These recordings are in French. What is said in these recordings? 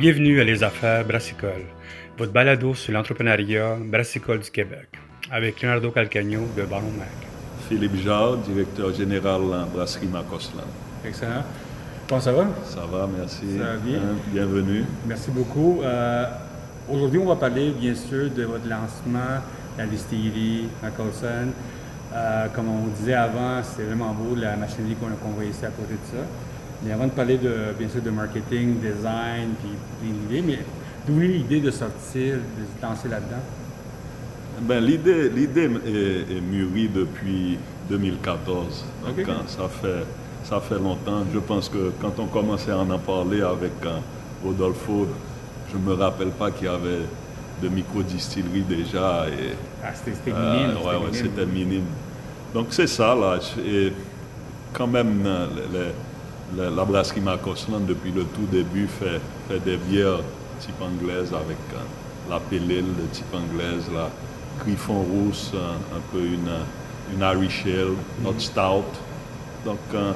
Bienvenue à Les Affaires Brassicole, votre balado sur l'entrepreneuriat brassicole du Québec, avec Leonardo Calcagno de Baron Mac. Philippe Jarre, directeur général en brasserie Macoslan. Excellent. Comment ça va? Ça va, merci. Ça va bien. Hein, bienvenue. Merci beaucoup. Euh, Aujourd'hui, on va parler bien sûr de votre lancement, la distillerie Macoslan. Euh, comme on disait avant, c'est vraiment beau la machinerie qu'on qu'on voit ici à côté de ça. Mais avant de parler de, bien sûr de marketing, design, puis l'idée, mais d'où est l'idée de sortir, de se lancer là-dedans? Ben, l'idée, l'idée est, est mûrie depuis 2014. Donc, quand ça, fait, ça fait longtemps. Je pense que quand on commençait à en parler avec euh, Rodolfo, je ne me rappelle pas qu'il y avait de micro-distillerie déjà. Et, Ah, c'était Euh, minime. ouais, ouais, c'était minime. Donc c'est ça, là. Et quand même, euh, le- la brasserie depuis le tout début, fait, fait des bières type anglaise avec euh, la pélile de type anglaise, la griffon rousse, un, un peu une, une Irish Ale, notre stout. Donc euh,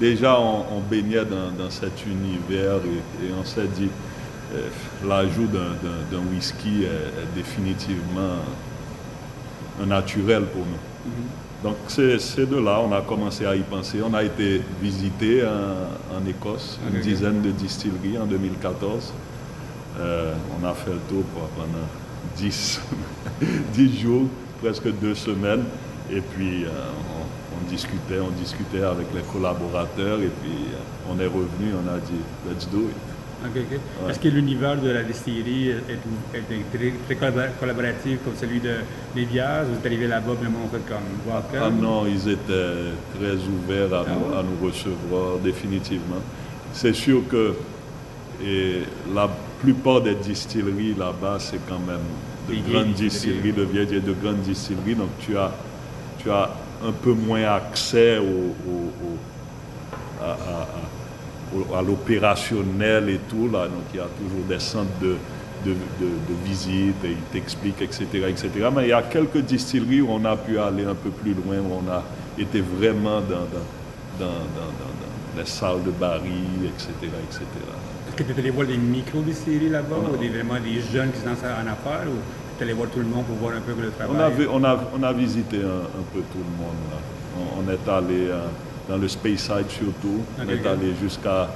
déjà, on, on baignait dans, dans cet univers et, et on s'est dit, euh, l'ajout d'un- whisky est- est définitivement un naturel pour nous. Donc c'est de là, on a commencé à y penser. On a été visiter en, en Écosse, une dizaine de distilleries en 2014. Euh, on a fait le tour quoi, pendant 10, 10 jours, presque deux semaines. Et puis euh, on, on discutait, on discutait avec les collaborateurs et puis euh, on est revenu, on a dit let's do it. Ouais. Est-ce que l'univers de la distillerie est, est- est très, très collabor- collaboratif comme celui de bières? Vous êtes arrivé là-bas, le monde fait comme welcome? Ah non, ils étaient très ouverts à, Ah nous, ouais? à nous recevoir, définitivement. C'est sûr que et la plupart des distilleries là-bas, c'est quand même de vieilles grandes distilleries. distilleries, de vieilles et de grandes distilleries. Donc tu as, tu as un peu moins accès au, au- au- à, à- à- au- à l'opérationnel et tout. Là. Donc il y a toujours des centres de, de, de- de visite et ils t'expliquent, etc., etc. Mais il y a quelques distilleries où on a pu aller un peu plus loin, où on a été vraiment dans, dans, dans, dans- dans- dans les salles de baril, etc., etc. Est-ce que tu es allé voir des micro-distilleries là-bas, ou des, vraiment des jeunes qui se lancent en affaires, ou tu es allé voir tout le monde pour voir un peu le travail? On a, vu- on a, on a visité un, un peu tout le monde. là. On, on est allé euh, dans le Speyside surtout. On est allé jusqu'à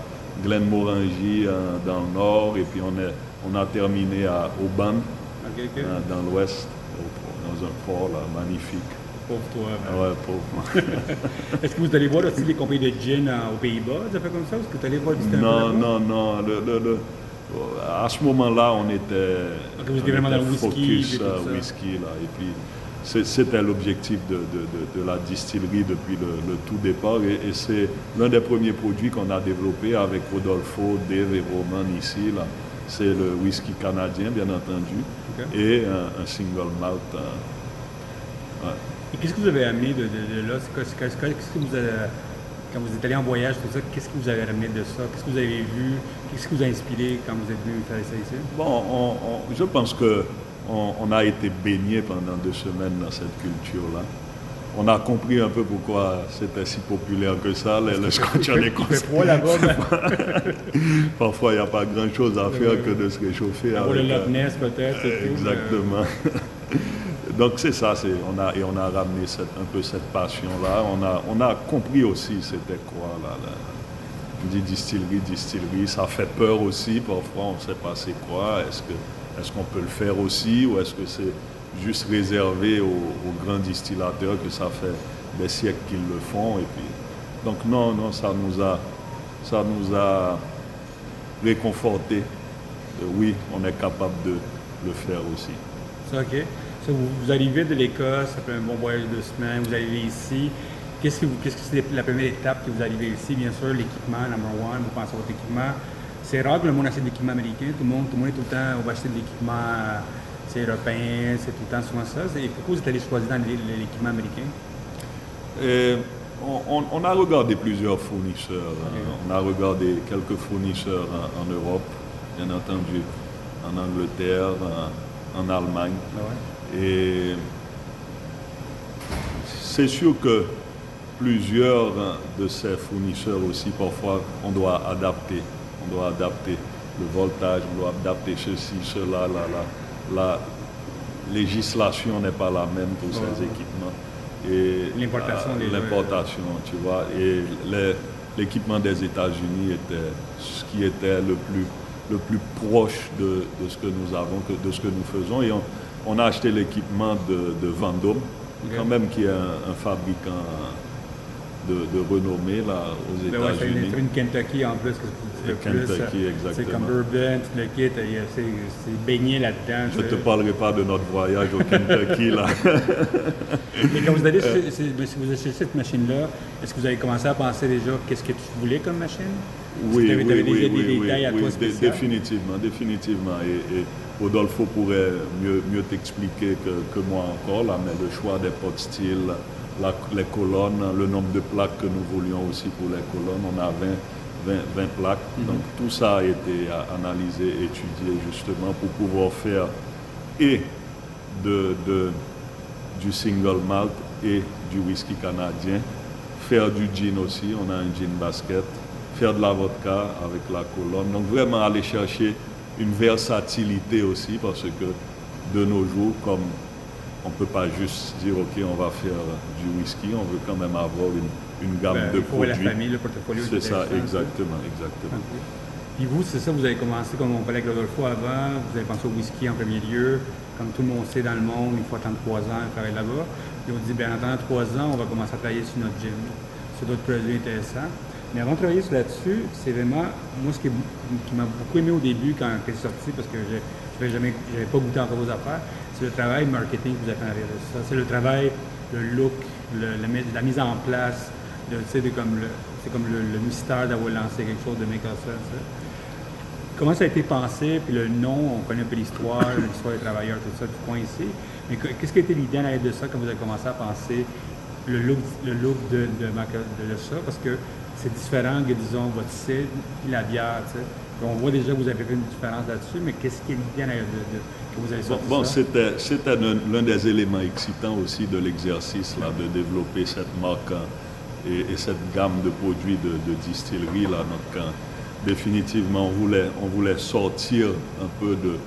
Glenmorangie euh, dans le nord et puis on, est, on a terminé à Auban euh, dans l'ouest, dans un port là, magnifique. Pauvre toi. ben. Ouais, pauvre. Est-ce que vous allez voir aussi les compagnies de gin euh, aux Pays-Bas, ça fait comme ça? Est-ce que tu allé voir peu Non, non, non. Le, le- le- à ce moment-là, on était, vous on vraiment dans était le whisky focus et whisky. Là, et puis, c'était l'objectif de, de- de- de la distillerie depuis le, le tout départ. Et, et c'est l'un des premiers produits qu'on a développé avec Rodolfo, Dave et Roman ici. là. C'est le whisky canadien, bien entendu, et un, un single malt. euh, ouais. Et qu'est-ce que vous avez amené de, là? Qu'est-ce que vous avez, quand vous êtes allé en voyage, tout ça, qu'est-ce que vous avez ramené de ça? Qu'est-ce que vous avez vu? Qu'est-ce qui vous a inspiré quand vous êtes venu faire ça ici? Bon, on- on- je pense que on, on a été baigné pendant deux semaines dans cette culture-là. On a compris un peu pourquoi c'était si populaire que ça, le, le scotch en Écosse. froid là-bas, ben, Parfois, il n'y a pas grand-chose à faire que de se réchauffer. pour le avec, euh, Loch Ness peut-être, tout. Exactement. Donc c'est ça, c'est, on a, et on a ramené cette- un peu cette passion-là. On a, on a compris aussi c'était quoi là, dit distillerie, distillerie, ça fait peur aussi. Parfois on ne sait pas c'est quoi. Est-ce, que, est-ce qu'on peut le faire aussi ou est-ce que c'est juste réservé aux, grands distillateurs que ça fait des siècles qu'ils le font et puis donc non non ça nous a ça nous a réconforté. Euh, Oui, on est capable de le faire aussi. Ça, OK. Ça, vous, vous arrivez de l'Écosse, après un bon voyage de deux semaines, vous arrivez ici. Qu'est-ce que, qu'est-ce que c'est la première étape que vous arrivez ici? Bien sûr, l'équipement, number one, vous pensez à votre équipement. C'est rare que le monde achète de l'équipement américain. Tout le monde, tout le monde est tout le temps, on va acheter de l'équipement, euh, c'est européen, c'est tout le temps souvent ça. Et pourquoi vous êtes allé choisir dans l'é- l'équipement américain? Et on, a regardé plusieurs fournisseurs. hein. On a regardé quelques fournisseurs en, en Europe, bien entendu, en Angleterre, en, en Allemagne. Ah ouais. Et c'est sûr que plusieurs de ces fournisseurs aussi, parfois, on doit adapter. On doit adapter. le voltage, vous doit adapter ceci, cela, là, là. La législation n'est pas la même pour ces équipements. Et L'importation, l'importation, tu vois. Et l'équipement des États-Unis était ce qui était le plus, le plus proche de, de ce que nous avons, de ce que nous faisons. Et on, on a acheté l'équipement de, de Vendôme, quand même qui est un, un fabricant de, de renommée là, aux Ben ouais, c'est une, États-Unis. c'est une Kentucky en plus. que Kentucky, plus, euh, C'est exactement. comme tout le kit, c'est baigné là-dedans. Je ne te parlerai pas de notre voyage au Kentucky là. Mais quand vous allez mais si vous achetez cette machine-là, est-ce que vous avez commencé à penser déjà qu'est-ce que tu voulais comme machine? Est-ce que Oui, oui, oui, déjà des oui, oui, détails à oui, dé- définitivement, définitivement. Et, et Rodolfo pourrait mieux, mieux t'expliquer que, que moi encore, là, mais le choix des potes style, la- les colonnes, le nombre de plaques que nous voulions aussi pour les colonnes, on a 20, 20, 20 plaques. Mhm. Donc tout ça a été analysé, étudié justement pour pouvoir faire et de, de- du single malt et du whisky canadien, faire du gin aussi, on a un gin basket, faire de la vodka avec la colonne. Donc vraiment aller chercher une versatilité aussi parce que de nos jours, comme on ne peut pas juste dire ok on va faire du whisky, on veut quand même avoir une, une gamme Ben, de faut la produits. famille, le portfolio. C'est ça, intéressant, exactement, exactement. Puis vous, c'est ça, vous avez commencé comme mon collègue Rodolfo avant, vous avez pensé au whisky en premier lieu. Comme tout le monde sait dans le monde, il faut attendre trois ans et travailler là-bas. Puis on dit, bien en attendant trois ans, on va commencer à travailler sur notre gym, sur d'autres produits intéressants. Mais avant de travailler sur là-dessus, c'est vraiment, moi, ce qui, qui m'a beaucoup aimé au début quand suis sorti, parce que je n'avais pas goûté encore vos affaires, c'est le travail marketing que vous avez fait en arrière de ça. C'est le travail, le look, le- le mi- la mise en place, de comme le, c'est comme le, mystère d'avoir lancé quelque chose de Microsoft. ça. Comment ça a été pensé, puis le nom, on connaît un peu l'histoire, l'histoire des travailleurs, tout ça, du coin ici. Mais que- qu'est-ce qui a été l'idée en arrière de ça quand vous avez commencé à penser le look, le look de, de, Maca- de- de ça? Parce que c'est différent que, disons, votre puis la bière, On voit déjà que vous avez fait une différence là-dessus, mais qu'est-ce qui est l'idée en arrière de, de- que vous avez Bon, sorti bon, ça? c'était, l'un, des éléments excitants aussi de l'exercice, là, de développer cette marque hein, et, et cette gamme de produits de, de distillerie. Là, donc, hein, définitivement, on voulait, on voulait sortir un peu de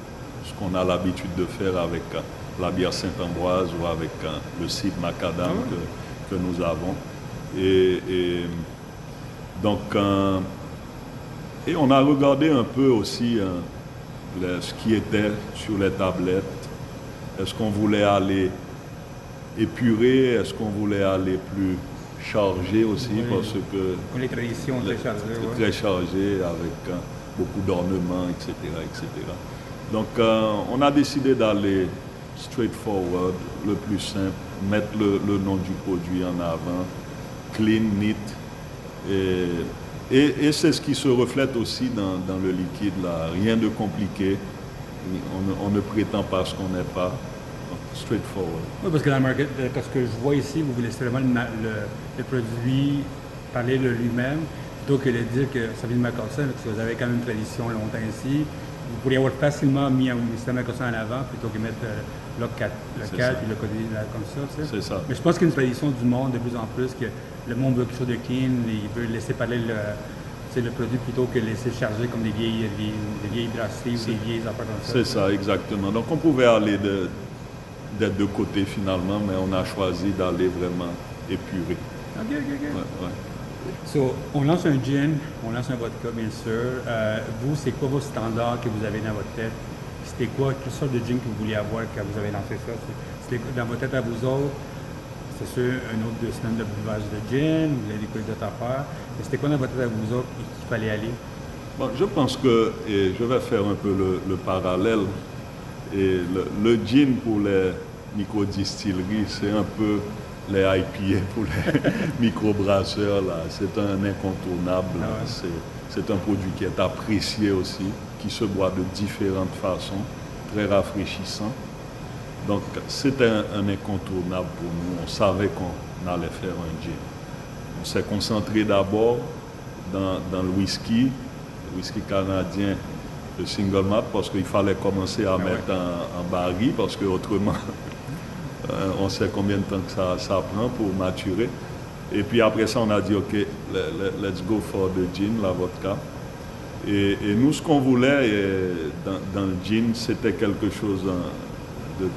ce qu'on a l'habitude de faire avec hein, la bière Saint-Ambroise ou avec le cidre macadam Ah ouais? que, que nous avons. Et, et donc, et on a regardé un peu aussi ce qui était sur les tablettes. Est-ce qu'on voulait aller épurer Est-ce qu'on voulait aller plus chargé aussi Oui. Parce que les traditions très chargées, ouais. très chargé avec hein, beaucoup d'ornements, etc., etc. Donc, euh, on a décidé d'aller straightforward, le plus simple, mettre le, le nom du produit en avant, clean, neat. Et, et- c'est ce qui se reflète aussi dans, le liquide, là. Rien de compliqué. On ne, prétend pas ce qu'on n'est pas. Straightforward. Oui, parce que dans le market, euh, parce que je vois ici, vous laissez vraiment le, le- produit parler de lui-même, plutôt que de dire que ça vient de Macarson, parce que vous avez quand même une tradition longtemps ici. Vous pourriez avoir facilement mis un système Macarson en avant plutôt que mettre euh, le 4, le C'est 4 ça. puis le côté là, comme ça. tu sais. C'est ça. Mais je pense qu'il y a une tradition du monde de plus en plus que le monde veut quelque chose de clean, il veut laisser parler le, le produit plutôt que laisser charger comme des vieilles, des, des vieilles brasseries ou des vieilles affaires comme ça. C'est ça, exactement. Donc on pouvait aller de- d'être de côté finalement, mais on a choisi d'aller vraiment épuré. Ok, ok, ok. Ouais, ouais. On lance un gin, on lance un vodka, bien sûr. Euh, vous, c'est quoi vos standards que vous avez dans votre tête? C'était quoi, quelle sorte de gin que vous vouliez avoir quand vous avez lancé ça? C'était dans votre tête à vous autres? C'est sûr, un autre deux semaines de buvage de gin, vous avez découvert d'autres affaires. Mais c'était quoi dans votre tête à vous autres qu'il fallait aller? Bon, je pense que, et je vais faire un peu le, le parallèle, et le, le gin pour les micro-distilleries, c'est un peu les IPA pour les microbrasseurs. là. C'est un incontournable. Ah ouais. C'est- un produit qui est apprécié aussi, qui se boit de différentes façons, très rafraîchissant. Donc c'était un, un incontournable pour nous. On savait qu'on allait faire un gin. On s'est concentré d'abord dans, dans le whisky, le whisky canadien, le single malt, parce qu'il fallait commencer à Ah ouais. mettre en, en baril, parce que autrement, on sait combien de temps ça, ça prend pour maturer. Et puis après ça, on a dit, OK, le- le- let's go for the gin, la vodka. Et, nous, ce qu'on voulait dans, le jean, c'était quelque chose de,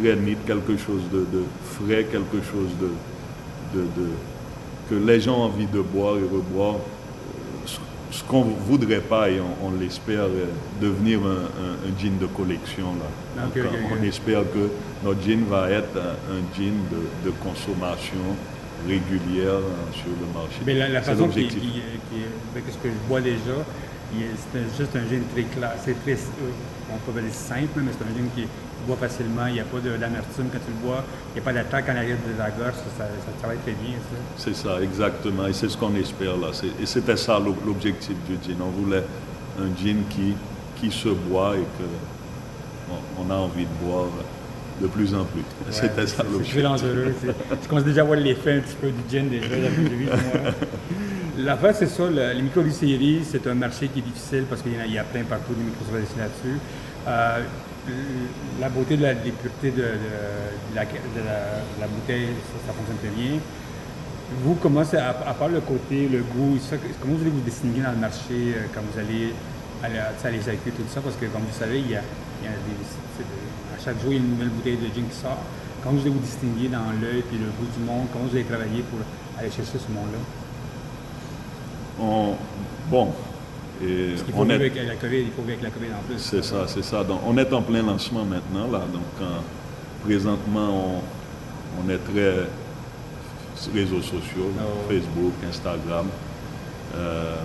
très neat, quelque chose de, frais, quelque chose de, que les gens ont envie de boire et reboire. Ce, qu'on ne voudrait pas, et on, l'espère, euh, devenir un, jean de collection. Là. on espère que notre jean va être un, jean de, consommation régulière hein, sur le marché. Mais la, façon qui, qui, avec ce que je vois déjà, c'est juste un jean très clair, c'est très, euh, on peut dire simple, mais c'est un jean qui boit facilement, il n'y a pas d'amertume quand tu le bois, il n'y a pas d'attaque en arrière de la gorge, ça, ça, travaille très bien. C'est ça, exactement, et c'est ce qu'on espère là. Et c'était ça l'objectif du jean. On voulait un jean qui, qui se boit et que on a envie de boire de plus en plus. C'était ça l'objectif. C'est dangereux. Je commence déjà à voir l'effet un petit peu du gin déjà, La face, c'est ça, les micro c'est un marché qui est difficile parce qu'il y, a plein partout de micro là-dessus. Euh, la beauté de la, pureté de, la, bouteille, ça, fonctionne très bien. Vous, comment à, à, part le côté, le goût, comment vous allez vous distinguer dans le marché euh, quand vous allez à, les tout ça? Parce que, comme vous savez, il y a, à chaque jour, il y a une nouvelle bouteille de gin qui sort. Comment vous allez vous distinguer dans l'œil et le goût du monde? Comment vous allez travailler pour aller chercher ce monde-là? Bon, et il faut, vivre avec la COVID, il faut vivre avec la COVID en plus. C'est ça, c'est ça. Donc, on est en plein lancement maintenant. Là. Donc, présentement, on, est très réseaux sociaux, ah Facebook, Instagram. Euh,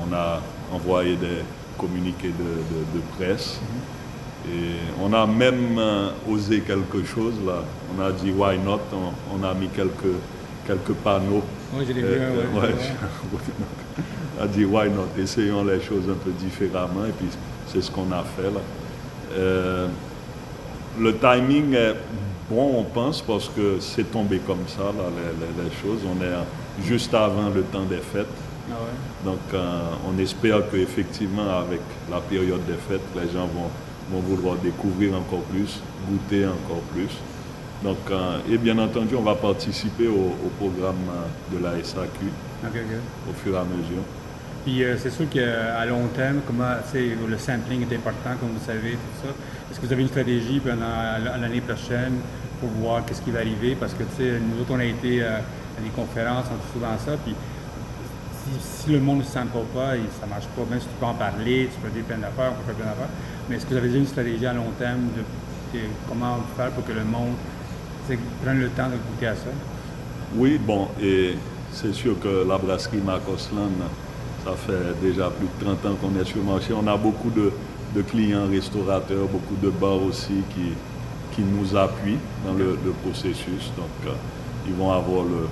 on a envoyé des communiqués de, presse. Mhm. Et on a même euh, osé quelque chose là. On a dit why not? On, a mis quelques, quelques panneaux. Oui, j'ai euh, ouais, a dit why not, essayons les choses un peu différemment et puis c'est ce qu'on a fait là. Euh, le timing est bon, on pense, parce que c'est tombé comme ça, là, les, choses. On est juste avant le temps des fêtes. Ah Donc, euh, on espère qu'effectivement, avec la période des fêtes, les gens vont, vont vouloir découvrir encore plus, goûter encore plus. Donc, euh, et bien entendu, on va participer au, programme de la SAQ au fur et à mesure. Puis euh, c'est sûr qu'à long terme, comment, le sampling est important, comme vous savez, tout ça. Est-ce que vous avez une stratégie pendant l'année prochaine pour voir qu'est-ce qui va arriver? Parce que nous autres, on a été euh, à des conférences, on fait souvent ça, puis si, le monde ne se sent pas, ça ne marche pas. Même si tu peux en parler, tu peux dire plein d'affaires, on peut faire plein d'affaires. Mais est-ce que vous avez une stratégie à long terme de, comment faire pour que le monde prenne le temps de à ça? Oui, bon, et c'est sûr que la brasserie Marcosland ça fait déjà plus de 30 ans qu'on est sur le marché. On a beaucoup de, clients restaurateurs, beaucoup de bars aussi qui, qui nous appuient dans le, processus. Donc, euh, ils vont avoir le,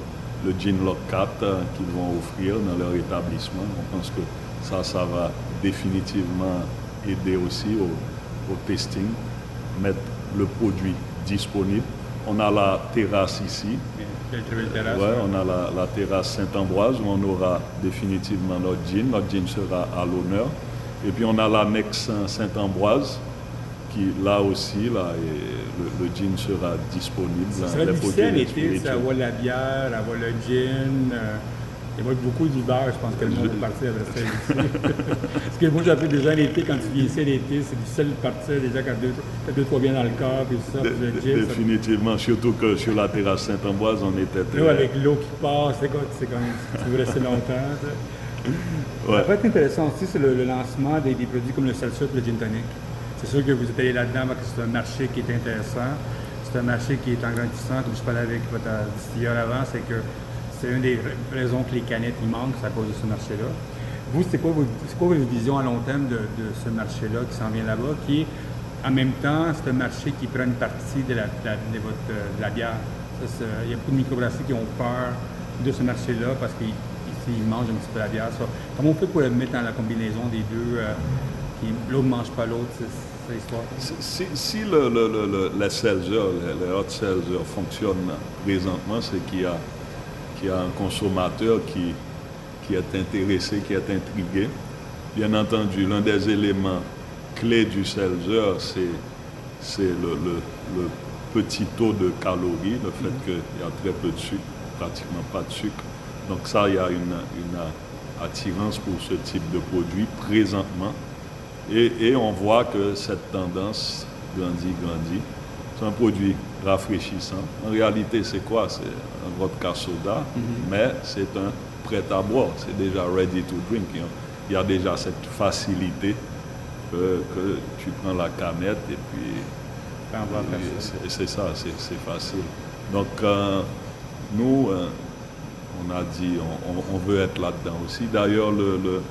le Gin Lock 4 euh, qu'ils vont offrir dans leur établissement. On pense que ça, ça va définitivement aider aussi au, au testing, mettre le produit disponible. On a la terrasse ici, on a la, terrasse Saint-Ambroise où on aura définitivement notre jean. Notre jean sera à l'honneur. Et puis on a l'annexe Saint-Ambroise qui là aussi, là, le, le jean sera disponible. Ça sera difficile l'été, avoir la bière, avoir le gin. Euh, il y a beaucoup d'hiver, je pense que le monde va partir avec ça ici. Parce que moi, j'appelle déjà l'été, quand tu viens ici l'été, c'est difficile de partir déjà quand tu as deux, trois biens dans le corps et tout ça. définitivement, surtout que sur la terrasse Saint-Ambroise, on était très... avec l'eau qui passe, c'est comme, tu veux rester longtemps. Ouais. Ça va être intéressant aussi, c'est le, lancement des, produits comme le Celsius et le Gin Tonic. C'est sûr que vous êtes allé là-dedans parce que c'est un marché qui est intéressant. C'est un marché qui est en grandissant. Comme je parlais avec votre distilleur avant, c'est que c'est une des raisons que les canettes y manquent, c'est à cause de ce marché-là. Vous, c'est quoi, votre vision à long terme de, ce marché-là qui s'en vient là-bas, qui est en même temps, c'est un marché qui prend une partie de la, la bière? il y a beaucoup de microbrasseries qui ont peur de ce marché-là parce qu'ils mangent un petit peu la bière. comment on fait pour mettre dans la combinaison des deux, euh, l'autre ne mange pas l'autre, l'histoire? Si, si le, le, le, le, le hot seltzer fonctionne présentement, c'est qu'il y a qu'il y a un consommateur qui, qui est intéressé, qui est intrigué. Bien entendu, l'un des éléments clés du seltzer, c'est le, petit taux de calories, le fait mm-hmm. qu'il y a très peu de sucre, pratiquement pas de sucre. Donc ça, il y a une, attirance pour ce type de produit présentement. Et, et on voit que cette tendance grandit, grandit. C'est un produit rafraîchissant. En réalité, c'est quoi? C'est un vodka soda, mais c'est un prêt à boire. C'est déjà ready to drink. Il y a déjà cette facilité que, que tu prends la canette et puis ça. c'est ça, c'est facile. Donc, euh, nous, euh, on a dit, on, veut être là-dedans aussi. D'ailleurs, le, le,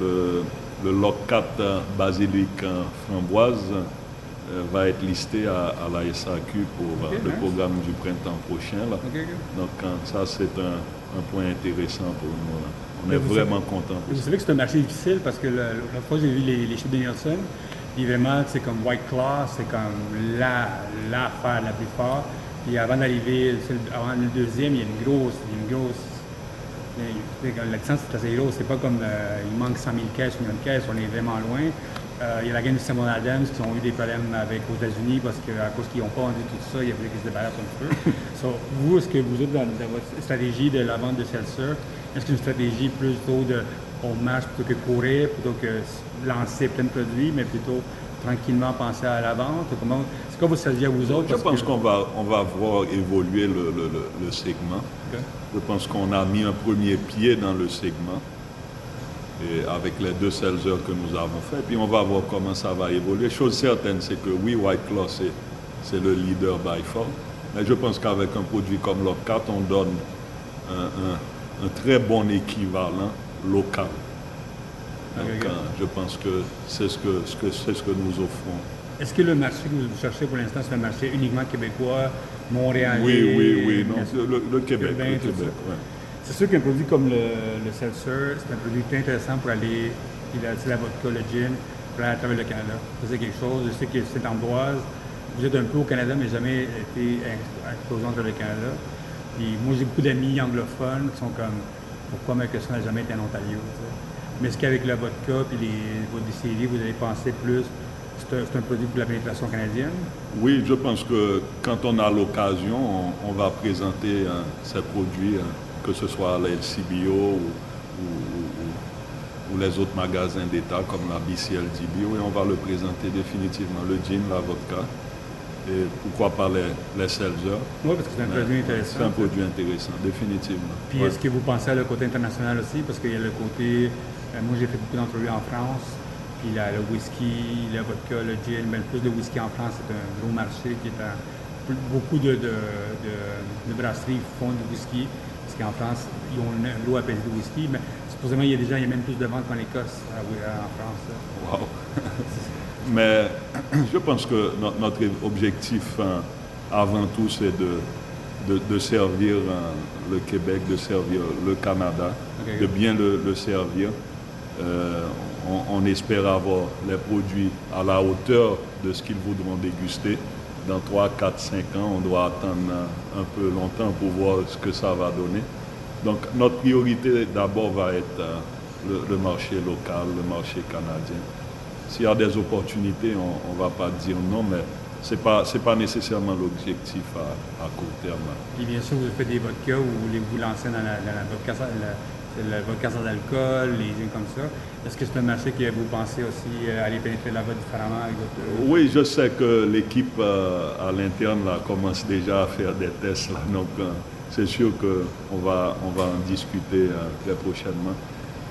le, le Locat euh, basilic euh, framboise euh, va être listé à, à la SAQ pour euh, le nice. programme du printemps prochain. Là. Donc, euh, ça, c'est un, un point intéressant pour nous. là. On Mais est vraiment contents. Et Vous savez que c'est un marché difficile parce que la fois j'ai vu les, les chiffres de Nielsen, puis vraiment c'est comme White Claw, c'est comme la l'affaire la plus forte. Puis avant d'arriver, avant le deuxième, il y a une grosse, il y a une grosse. La distance est assez grosse, c'est pas comme euh, il manque 100 000 caisses, 1 million de caisses, on est vraiment loin. Euh, il y a la gang du Simon Adams qui ont eu des problèmes avec aux États-Unis parce qu'à cause qu'ils n'ont pas vendu tout ça, il a fallu qu'ils se débarrassent un peu. So, vous, est-ce que vous êtes dans, dans votre stratégie de la vente de seltzer, est-ce que c'est une stratégie plutôt de on marche plutôt que courir, plutôt que lancer plein de produits, mais plutôt tranquillement penser à la vente? Comment, c'est quoi votre stratégie à vous autres? Je pense que- qu'on va, on va voir évoluer le, le- le- le segment. Je pense qu'on a mis un premier pied dans le segment et avec les deux seltzers que nous avons fait. Puis on va voir comment ça va évoluer. Chose certaine, c'est que oui, White Claw, c'est, c'est le leader by far. Mais je pense qu'avec un produit comme l'Op4, on donne un, un- un très bon équivalent local. Donc, euh, je pense que c'est ce que, ce que, c'est ce que nous offrons. Est-ce que le marché que vous cherchez pour l'instant, c'est un marché uniquement québécois, montréalais? Oui, oui, oui. Non, le, le Québec. Urbain, le Québec, ouais. C'est sûr qu'un produit comme le, le seltzer, c'est un produit intéressant pour aller, puis la, la vodka, le gin, pour aller à travers le Canada. C'est quelque chose, je sais que c'est Ambroise, vous êtes un peu au Canada, mais jamais été exposé entre le Canada. Puis moi, j'ai beaucoup d'amis anglophones qui sont comme, pourquoi Microsoft n'a jamais été en Ontario, tu sais? Mais est-ce qu'avec la vodka puis les, vos distilleries, vous allez penser plus, c'est un, produit pour la pénétration canadienne? Oui, je pense que quand on a l'occasion, on, on va présenter hein, ces produits, hein, que ce soit à la LCBO ou, ou- ou- ou les autres magasins d'État comme la BCLDBO, et on va le présenter définitivement, le gin, la vodka, et pourquoi pas les, les. Oui, parce que c'est un produit intéressant. C'est un produit intéressant, définitivement. Puis Ouais. est-ce que vous pensez à le côté international aussi? Parce qu'il y a le côté. euh, moi, j'ai fait beaucoup d'entrevues en France. Puis la- le whisky, le vodka, le gin. Mais le plus de whisky en France, c'est un gros marché qui est en. Beaucoup de, de, de- de brasseries font du whisky. Qu'en France, ils ont un gros appétit de whisky. Mais supposément, il y a déjà il y a même plus de ventes qu'en Écosse, à- en France. Wow. Mais je pense que no- notre objectif, hein, avant tout, c'est de, de, de servir hein, le Québec, de servir le Canada, de bien le, le servir. Euh, on, on espère avoir les produits à la hauteur de ce qu'ils voudront déguster. Dans 3, 4, 5 ans, on doit attendre un peu longtemps pour voir ce que ça va donner. Donc notre priorité d'abord va être euh, le, marché local, le marché canadien. S'il y a des opportunités, on ne va pas dire non, mais ce n'est pas, pas nécessairement l'objectif à, court terme. Puis bien sûr, vous faites des vodkas ou vous voulez vous lancer dans la, dans vodka, sans- alcool, les gins comme ça. Est-ce que c'est un marché que vous pensez aussi euh, aller pénétrer là-bas différemment avec votre... Oui, je sais que l'équipe euh, à l'interne là, commence déjà à faire des tests. là. donc, euh, c'est sûr qu'on va, on va en discuter euh, très prochainement.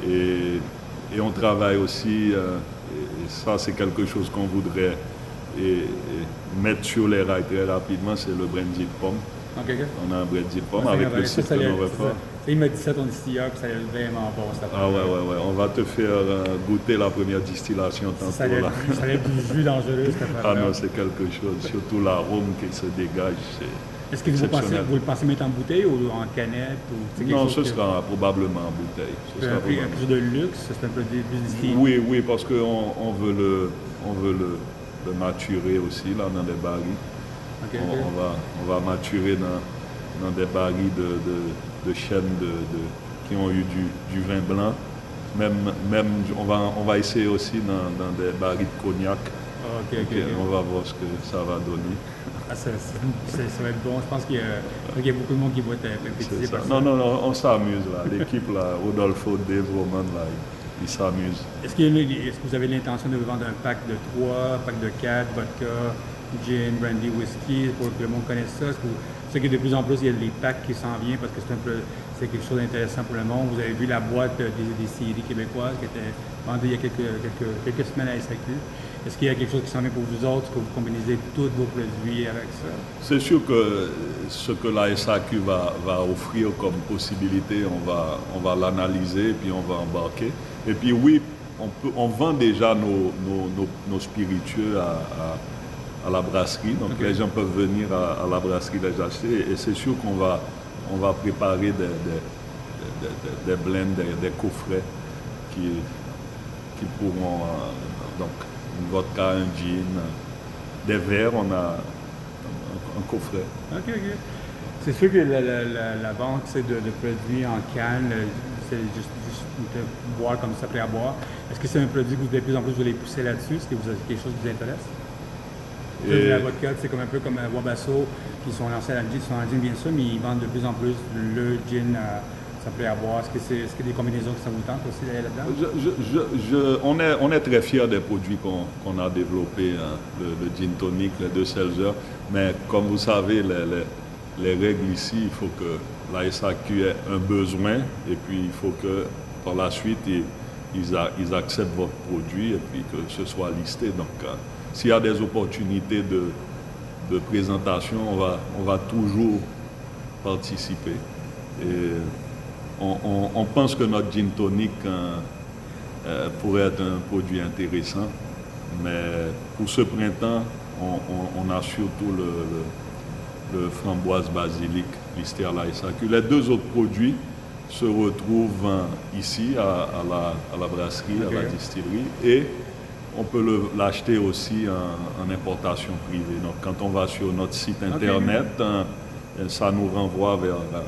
Et, et on travaille aussi, euh, et, ça c'est quelque chose qu'on voudrait et- et mettre sur les rails très rapidement, c'est le brandy de pomme. On a un brandy de pomme avec le ça, ça, ça, ça, ça, Il m'a dit ça ton distilleur, puis ça allait vraiment bon. cette Ah ouais, ouais, ouais. On va te faire euh, goûter la première distillation Ça, tantôt. allait là. ça allait du jus dangereux, cette Ah non, c'est quelque chose. Surtout l'arôme qui se dégage. Est-ce que vous pensez, vous le pensez mettre en bouteille ou en canette ou Non, ce que- sera probablement en bouteille. Ce un sera un probablement- de luxe, c'est un produit plus distillé. Oui, oui, parce qu'on on veut, le, on veut le, le maturer aussi là, dans des barils. On, va, on va maturer dans, dans des barils de, de, de chênes de, de- qui ont eu du, du vin blanc. Même, même, on, va, on va essayer aussi dans, dans des barils de cognac. Ah. On va voir ce que ça va donner. Ah, ça, ça, ça va être bon. Je pense qu'il y, a- qu'il y a beaucoup de monde qui va être C'est pétisé ça. par ça. Non, non, non, on s'amuse là. L'équipe là, Rodolfo, Dave, Roman là, ils s'amusent. Est-ce, a- est-ce que vous avez l'intention de vendre un pack de 3, pack de 4, vodka, gin, brandy, whisky, pour que le monde connaisse ça? Est-ce que vous- sais que de plus en plus, il y a des packs qui s'en viennent parce que c'est, un peu, c'est quelque chose d'intéressant pour le monde. Vous avez vu la boîte des, des québécoises qui était vendue il y a quelques, quelques, quelques semaines à SAQ. Est-ce qu'il y a quelque chose qui s'en vient pour vous autres? Que vous combinez tous vos produits avec ça? C'est sûr que ce que la SAQ va, va offrir comme possibilité, on va, on va l'analyser puis on va embarquer. Et puis oui, on, peut, on vend déjà nos, nos, nos, spiritueux à, à la brasserie. Donc les gens peuvent venir à, à la brasserie les acheter. Et c'est sûr qu'on va, on va préparer des, des, des, des- blends, des, des coffrets qui, qui pourront... euh, donc une vodka, un gin, des verres, on a un, un coffret. OK, OK. C'est sûr que la, la, la, la vente c'est de, de produits en canne, c'est juste, juste de boire comme ça, prêt à boire. Est-ce que c'est un produit que vous de plus en plus vous voulez pousser là-dessus? Est-ce que vous avez quelque chose qui vous intéresse? Et- La vodka, c'est comme un peu comme euh, Wabasso, qui sont lancés à la gin, sont le gin bien sûr, mais ils vendent de plus en plus le gin euh, ça prêt à boire. Est-ce que c'est y a des combinaisons que ça vous tente aussi là-dedans? Je- je- je- je- on, est, on est très fiers des produits qu'on a développés, hein, le, le gin tonic, les deux seltzer, mais comme vous savez, les, les- les règles ici, il faut que la SAQ ait un besoin et puis il faut que par la suite, ils, ils a- ils acceptent votre produit et puis que ce soit listé. Donc, euh, s'il y a des opportunités de, de présentation, on va, on va toujours participer. Et on, on- on pense que notre gin tonic euh, euh, pourrait être un produit intéressant, mais pour ce printemps, on, a surtout le, le- le framboise basilic listé à la SAQ. Les deux autres produits se retrouvent euh, ici à, à la, à la brasserie, à la distillerie, et on peut l'acheter aussi en, en importation privée. Donc quand on va sur notre site internet, euh, ça nous renvoie vers, euh,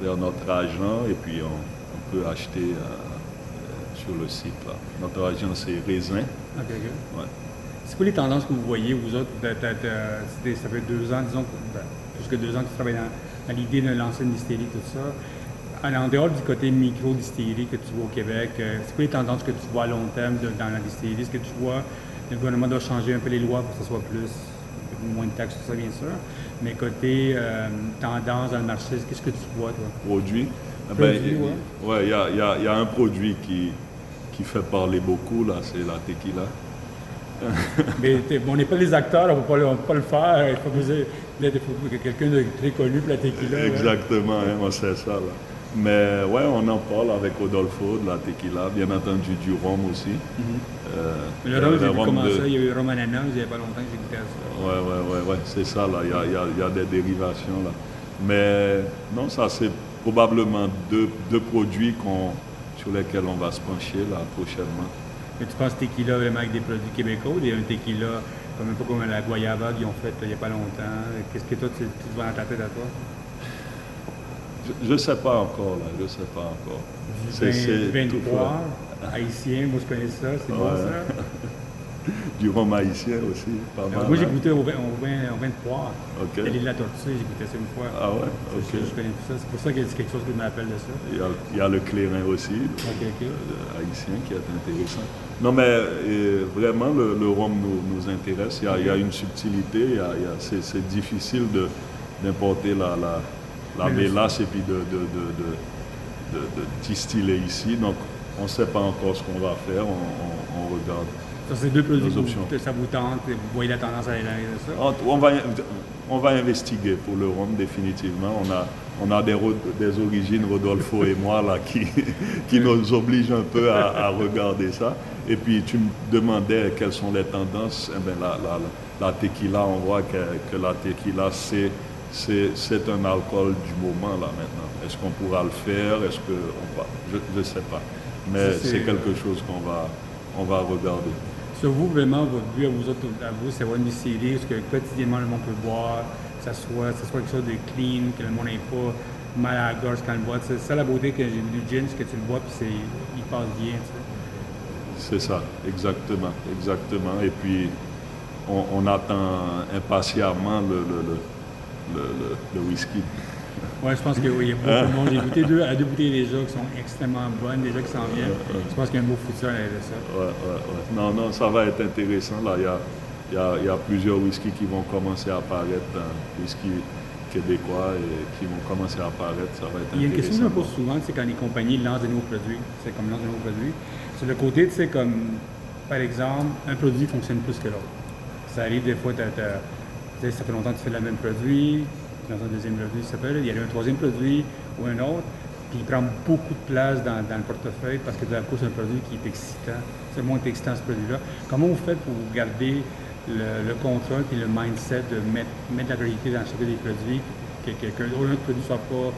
vers notre agent et puis on, on peut acheter euh, sur le site. Là. Notre agent c'est Raisin. Ouais. C'est quoi les tendances que vous voyez, vous autres? Ça fait deux ans, disons, ben, plus que deux ans que tu travailles dans, dans l'idée de lancer une distillerie, tout ça. En, en dehors du côté micro-distillerie que tu vois au Québec, euh, c'est quoi les tendances que tu vois à long terme de- dans la distillerie? Est-ce que tu vois le gouvernement doit changer un peu les lois pour que ce soit plus, moins de taxes, tout ça, bien sûr. Mais côté euh, tendance dans le marché, qu'est-ce que tu vois, toi? Produit? Eh Produit, il- ouais. y a, il y a- il y a un produit qui, qui fait parler beaucoup, là, c'est la tequila. Mais on n'est pas des acteurs, on ne peut, pas le- faire. Il faut, que quelqu'un de très connu pour la tequila. Exactement, hein, on sait ça. Là. Mais ouais, on en parle avec Rodolfo de la tequila, bien entendu du rhum aussi. Euh, Mais le rhum, j'ai vu comment de- ça. Il y a eu rhum ananas, il n'y a pas longtemps que j'ai goûté à ça. Ouais, ouais, ouais, ouais, c'est ça, là. Il y a, il y a- il y a des dérivations, là. Mais non, ça, c'est probablement deux, deux produits qu'on, sur lesquels on va se pencher, là, prochainement. Mais tu penses tequila vraiment avec des produits québécois ou des- un tequila comme un peu comme la guayaba qu'ils ont fait euh, il n'y a pas longtemps? Qu'est-ce que toi, tu, tu te vois dans ta tête à toi? Je ne sais pas encore, là. Je ne sais pas encore. Tout poire, haïtien, moi je connais ça, c'est bon Ouais. ça? Du rhum haïtien aussi, pas mal. moi j'ai hein? goûté au au au vin de poire. OK. L'île de la Tortue, j'ai goûté ça une fois. Ah ouais, C'est ok. Je connais tout ça. C'est pour ça que c'est quelque chose qui m'appelle de ça. Il y a, il y a le clairin aussi, euh, haïtien, qui est intéressant. Non, mais euh, vraiment, le, le rhum nous, nous intéresse. Il y a, il y a une subtilité. il y a- il y a- c'est, c'est difficile de, d'importer la, la, la mélasse et puis de, de, de, distiller ici. Donc, on ne sait pas encore ce qu'on va faire. On, on- on regarde. Ça, c'est deux Nos vous- options. que ça vous tente vous voyez la tendance à aller dans ça. On, on va, on va investiguer pour le rhum définitivement. On a, on a des, des origines, Rodolfo et moi, là, qui, qui nous obligent un peu à, à regarder ça. Et puis tu me demandais quelles sont les tendances. Eh ben, la, la, la tequila, on voit que, que la tequila, c'est, c'est, un alcool du moment là maintenant. Est-ce qu'on pourra le faire? Est-ce que on va? Je ne sais pas. Mais c'est- quelque chose qu'on va, on va regarder. Sur vous, vraiment, votre but à vous autres, à vous, c'est distillerie, ce que quotidiennement le monde peut boire, que ça soit, ça soit quelque chose de clean, que le monde n'ait pas mal à la gorge quand le boit. C'est ça la beauté que j'ai vu du gin, c'est que tu le bois puis c'est, il passe bien. C'est ça, exactement, exactement. Et puis, on, on attend impatiemment le, le, le, le, le- le whisky. Ouais, je pense qu'il y a beaucoup de monde. J'ai goûté deux, à deux bouteilles déjà qui sont extrêmement bonnes, déjà qui s'en viennent. Je pense qu'il y a un beau futur derrière ça. Ouais, ouais, ouais. Non, non, ça va être intéressant. Là, il y a, il y a- il y a plusieurs whiskies qui vont commencer à apparaître, euh, whisky québécois, et qui vont commencer à apparaître. Ça va être Il y a une question que me pose souvent, c'est quand les compagnies lancent de nouveaux produits. C'est comme lancent de nouveaux produits. C'est le côté, sais, comme, par exemple, un produit fonctionne plus que l'autre. Ça arrive des fois, tu sais, ça fait longtemps que tu fais le même produit, lances un deuxième produit, ça s'appelle, il y a un troisième produit ou un autre, puis il prend beaucoup de place dans, dans le portefeuille parce que d'un coup, c'est un produit qui est excitant. C'est moins excitant ce produit-là. Comment vous faites pour garder le, le contrôle et le mindset de mettre, mettre la priorité dans chacun des produits, que quelqu'un autre produit ne soit pas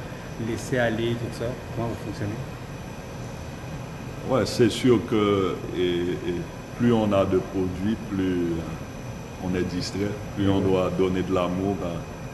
laissé aller, tout ça? Comment vous fonctionnez? Ouais, c'est sûr que et, plus on a de produits, plus euh, on est distrait, plus on doit donner de l'amour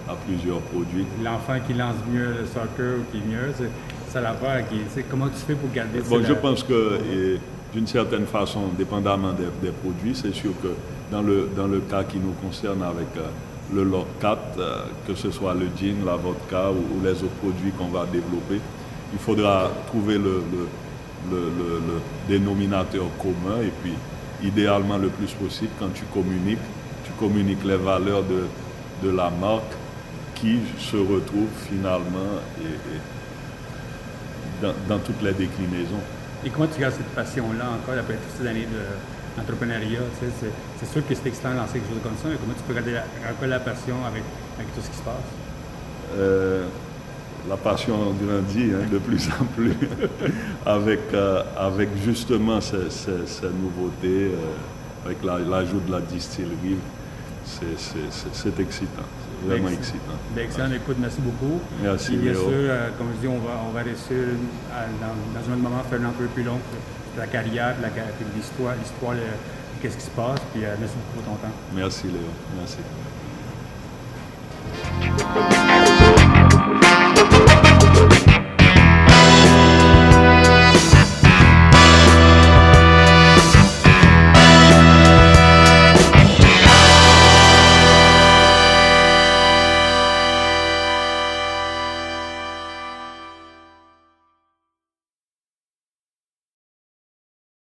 à, à plusieurs produits. L'enfant qui lance mieux le soccer ou qui est mieux, c'est ça l'affaire. qui- c'est Comment tu fais pour garder Bon, je la- pense que d'une certaine façon, dépendamment des, des produits, c'est sûr que dans le, dans le cas qui nous concerne avec euh, le Lock 4, euh, que ce soit le gin, la vodka ou, ou les autres produits qu'on va développer, il faudra trouver le, le, le- le- le dénominateur commun et puis idéalement le plus possible quand tu communiques, tu communiques les valeurs de, de la marque qui se retrouvent finalement et- et dans, dans toutes les déclinaisons. Et comment tu gardes cette passion-là encore après toutes ces années de- d'entrepreneuriat? tu sais, c'est, sûr que c'est excitant de lancer quelque chose comme ça, mais comment tu peux garder la, encore la passion avec, avec tout ce qui se passe? Euh, la passion grandit hein, de plus en plus avec, euh, avec justement ces, ces- ces nouveautés, euh, avec la- l'ajout de la distillerie. C'est, excitant, c'est vraiment excitant. Excellent, écoute, merci beaucoup. Merci, Et bien Léo. sûr, euh, comme je dis, on va, on va réussir à- dans, dans un moment faire un entrevue plus longue sur la carrière, puis l'histoire, l'histoire, qu'est-ce qui se passe. Puis euh, merci beaucoup pour ton temps. Merci Léo, merci.